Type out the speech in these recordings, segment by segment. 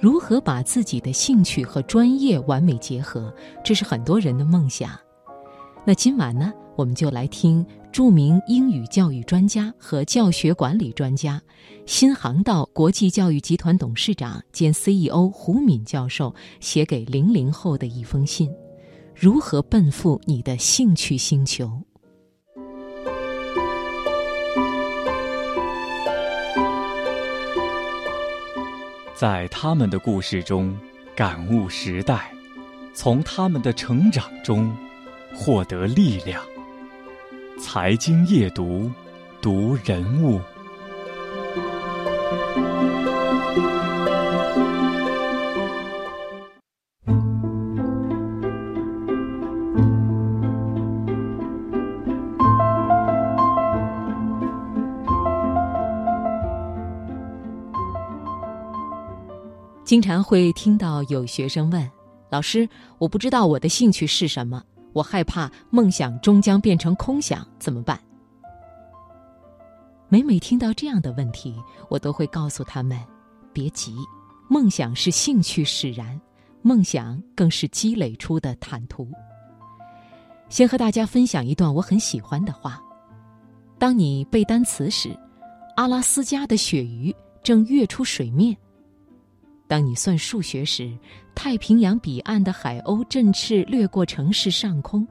如何把自己的兴趣和专业完美结合，这是很多人的梦想。那今晚呢，我们就来听著名英语教育专家和教学管理专家、新航道国际教育集团董事长兼 CEO 胡敏教授写给零零后的一封信：如何奔赴你的兴趣星球？在他们的故事中感悟时代，从他们的成长中获得力量。财经夜读，读人物。经常会听到有学生问：“老师，我不知道我的兴趣是什么，我害怕梦想终将变成空想，怎么办？”每每听到这样的问题，我都会告诉他们：“别急，梦想是兴趣使然，梦想更是积累出的坦途。”先和大家分享一段我很喜欢的话：“当你背单词时，阿拉斯加的鳕鱼正跃出水面。”当你算数学时，太平洋彼岸的海鸥振翅掠过城市上空；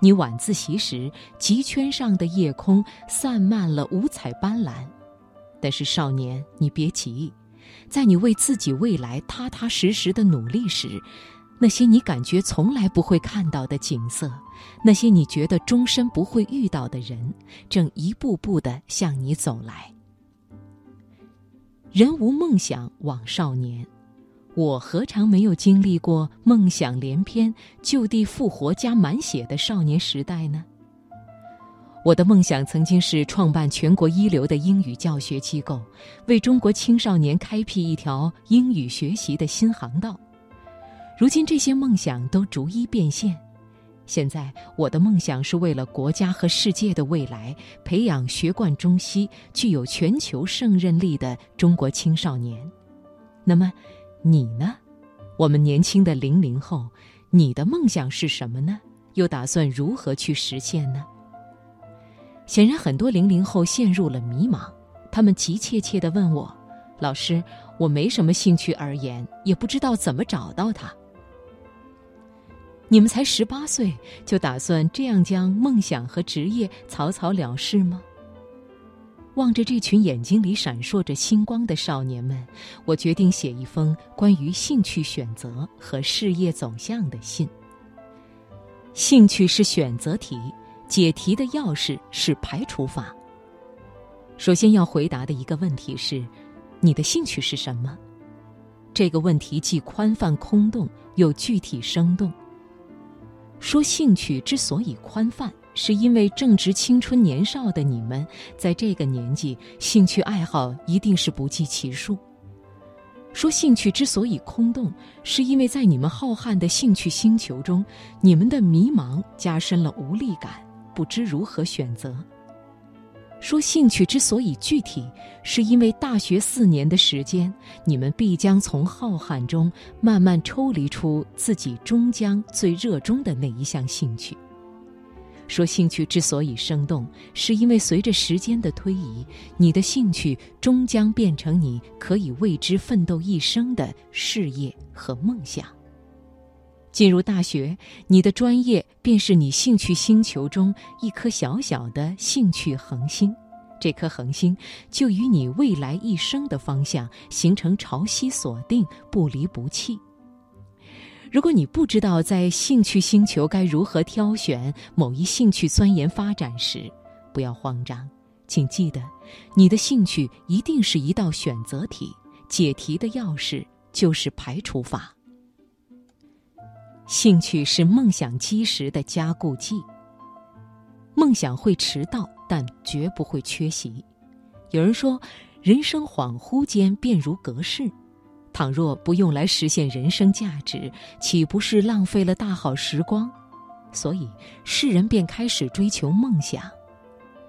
你晚自习时，极圈上的夜空散漫了五彩斑斓。但是少年，你别急，在你为自己未来踏踏实实的努力时，那些你感觉从来不会看到的景色，那些你觉得终身不会遇到的人，正一步步地向你走来。人无梦想枉少年，我何尝没有经历过梦想连篇、就地复活加满血的少年时代呢？我的梦想曾经是创办全国一流的英语教学机构，为中国青少年开辟一条英语学习的新航道。如今这些梦想都逐一变现。现在，我的梦想是为了国家和世界的未来，培养学贯中西、具有全球胜任力的中国青少年。那么，你呢？我们年轻的零零后，你的梦想是什么呢？又打算如何去实现呢？显然，很多零零后陷入了迷茫，他们急切切地问我：“老师，我没什么兴趣而言，也不知道怎么找到它。”你们才十八岁，就打算这样将梦想和职业草草了事吗？望着这群眼睛里闪烁着星光的少年们，我决定写一封关于兴趣选择和事业走向的信。兴趣是选择题，解题的钥匙是排除法。首先要回答的一个问题是：你的兴趣是什么？这个问题既宽泛空洞，又具体生动。说兴趣之所以宽泛，是因为正值青春年少的你们，在这个年纪，兴趣爱好一定是不计其数。说兴趣之所以空洞，是因为在你们浩瀚的兴趣星球中，你们的迷茫加深了无力感，不知如何选择。说兴趣之所以具体，是因为大学四年的时间，你们必将从浩瀚中慢慢抽离出自己终将最热衷的那一项兴趣。说兴趣之所以生动，是因为随着时间的推移，你的兴趣终将变成你可以为之奋斗一生的事业和梦想。进入大学，你的专业便是你兴趣星球中一颗小小的兴趣恒星，这颗恒星就与你未来一生的方向形成潮汐锁定，不离不弃。如果你不知道在兴趣星球该如何挑选某一兴趣钻研发展时，不要慌张，请记得，你的兴趣一定是一道选择题，解题的钥匙就是排除法。兴趣是梦想基石的加固剂。梦想会迟到，但绝不会缺席。有人说，人生恍惚间便如隔世，倘若不用来实现人生价值，岂不是浪费了大好时光？所以，世人便开始追求梦想。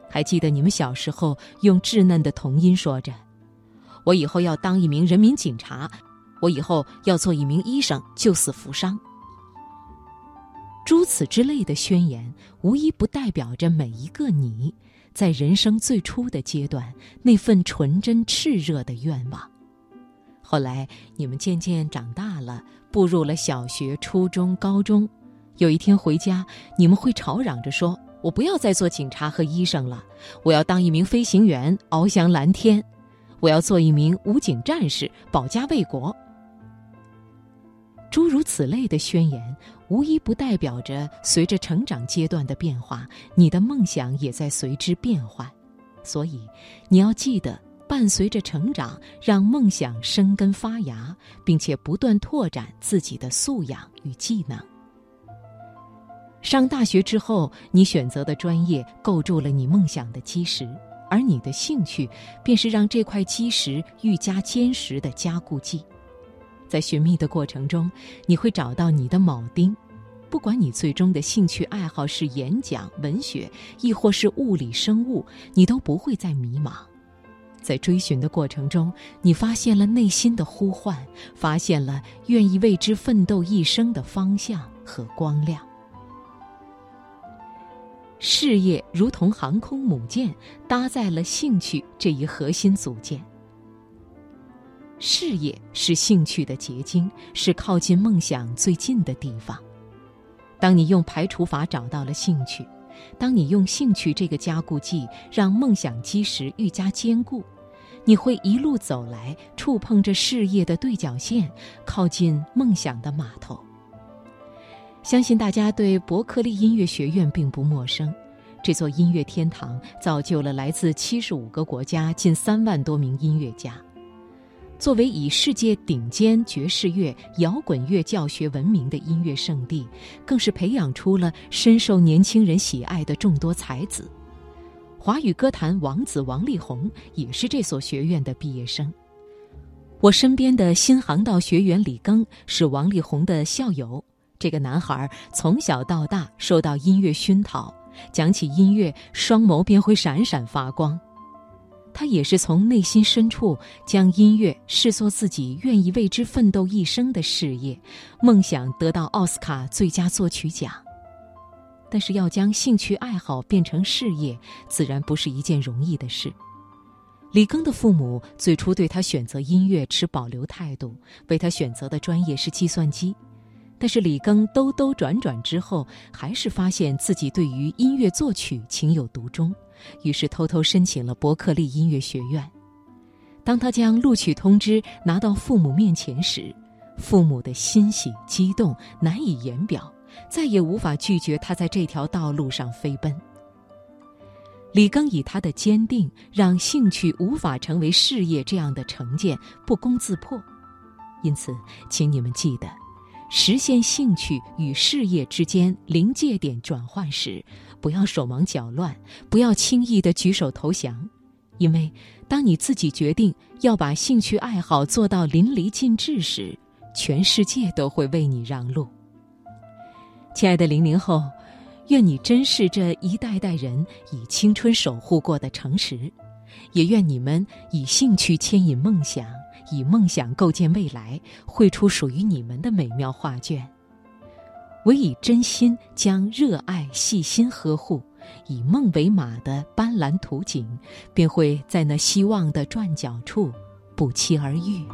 还记得你们小时候用稚嫩的童音说着：“我以后要当一名人民警察，我以后要做一名医生，救死扶伤。诸此之类的宣言，无一不代表着每一个你在人生最初的阶段那份纯真炽热的愿望。后来你们渐渐长大了，步入了小学、初中、高中。有一天回家，你们会吵嚷着说：“我不要再做警察和医生了，我要当一名飞行员，翱翔蓝天；我要做一名武警战士，保家卫国。”此类的宣言，无一不代表着随着成长阶段的变化，你的梦想也在随之变换。所以，你要记得，伴随着成长，让梦想生根发芽，并且不断拓展自己的素养与技能。上大学之后，你选择的专业构筑了你梦想的基石，而你的兴趣便是让这块基石愈加坚实的加固剂。在寻觅的过程中，你会找到你的铆钉。不管你最终的兴趣爱好是演讲、文学，亦或是物理、生物，你都不会再迷茫。在追寻的过程中，你发现了内心的呼唤，发现了愿意为之奋斗一生的方向和光亮。事业如同航空母舰，搭载了兴趣这一核心组件。事业是兴趣的结晶，是靠近梦想最近的地方。当你用排除法找到了兴趣，当你用兴趣这个加固剂让梦想基石愈加坚固，你会一路走来，触碰着事业的对角线，靠近梦想的码头。相信大家对伯克利音乐学院并不陌生，这座音乐天堂造就了来自七十五个国家近三万多名音乐家。作为以世界顶尖爵士乐、摇滚乐教学闻名的音乐圣地，更是培养出了深受年轻人喜爱的众多才子。华语歌坛王子王力宏也是这所学院的毕业生。我身边的新航道学员李庚是王力宏的校友。这个男孩从小到大受到音乐熏陶，讲起音乐，双眸便会闪闪发光。他也是从内心深处将音乐视作自己愿意为之奋斗一生的事业，梦想得到奥斯卡最佳作曲奖。但是要将兴趣爱好变成事业，自然不是一件容易的事。李庚的父母最初对他选择音乐持保留态度，为他选择的专业是计算机。但是李庚兜兜转转之后，还是发现自己对于音乐作曲情有独钟，于是偷偷申请了伯克利音乐学院。当他将录取通知拿到父母面前时，父母的欣喜激动难以言表，再也无法拒绝他在这条道路上飞奔。李庚以他的坚定，让兴趣无法成为事业这样的成见不攻自破。因此，请你们记得。实现兴趣与事业之间临界点转换时，不要手忙脚乱，不要轻易的举手投降，因为当你自己决定要把兴趣爱好做到淋漓尽致时，全世界都会为你让路。亲爱的零零后，愿你珍视这一代代人以青春守护过的诚实，也愿你们以兴趣牵引梦想。以梦想构建未来，绘出属于你们的美妙画卷。唯以真心将热爱细心呵护，以梦为马的斑斓图景，便会在那希望的转角处不期而遇。